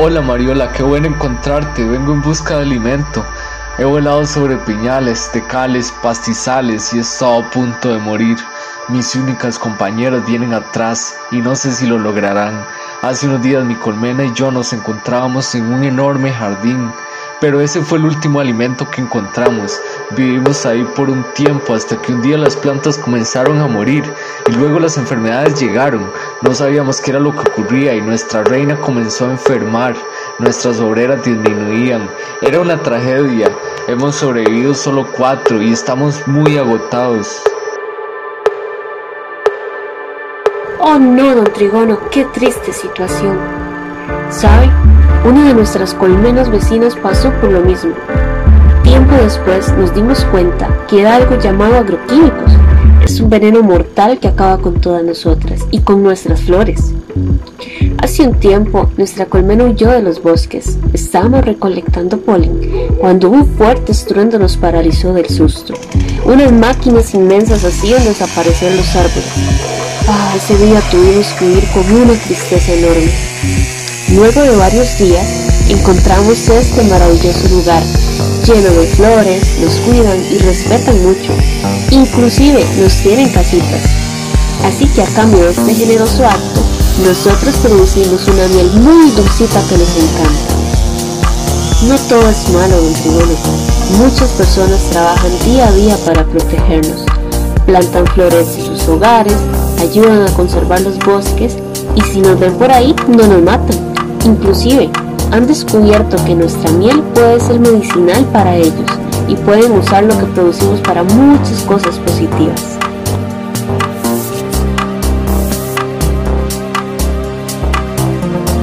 Hola Mariola, qué bueno encontrarte, vengo en busca de alimento. He volado sobre piñales, tecales, pastizales y he estado a punto de morir. Mis únicas compañeras vienen atrás y no sé si lo lograrán. Hace unos días mi colmena y yo nos encontrábamos en un enorme jardín, pero ese fue el último alimento que encontramos. Vivimos ahí por un tiempo hasta que un día las plantas comenzaron a morir y luego las enfermedades llegaron. No sabíamos qué era lo que ocurría y nuestra reina comenzó a enfermar. Nuestras obreras disminuían. Era una tragedia. Hemos sobrevivido solo cuatro y estamos muy agotados. Oh no, don Trigono, qué triste situación. ¿Sabe? Una de nuestras colmenas vecinas pasó por lo mismo. Tiempo después nos dimos cuenta que era algo llamado agroquímicos. Un veneno mortal que acaba con todas nosotras y con nuestras flores. Hace un tiempo nuestra colmena huyó de los bosques. Estábamos recolectando polen cuando un fuerte estruendo nos paralizó del susto. Unas máquinas inmensas hacían desaparecer los árboles Ah, ese día tuvimos que huir con una tristeza enorme. Luego de varios días, encontramos este maravilloso lugar, lleno de flores, nos cuidan y respetan mucho. Inclusive nos tienen casitas. Así que a cambio de este generoso acto, nosotros producimos una miel muy dulcita que nos encanta. No todo es malo, don Trigono. Muchas personas trabajan día a día para protegernos. Plantan flores en sus hogares, ayudan a conservar los bosques y si nos ven por ahí no nos matan. Inclusive han descubierto que nuestra miel puede ser medicinal para ellos y pueden usar lo que producimos para muchas cosas positivas.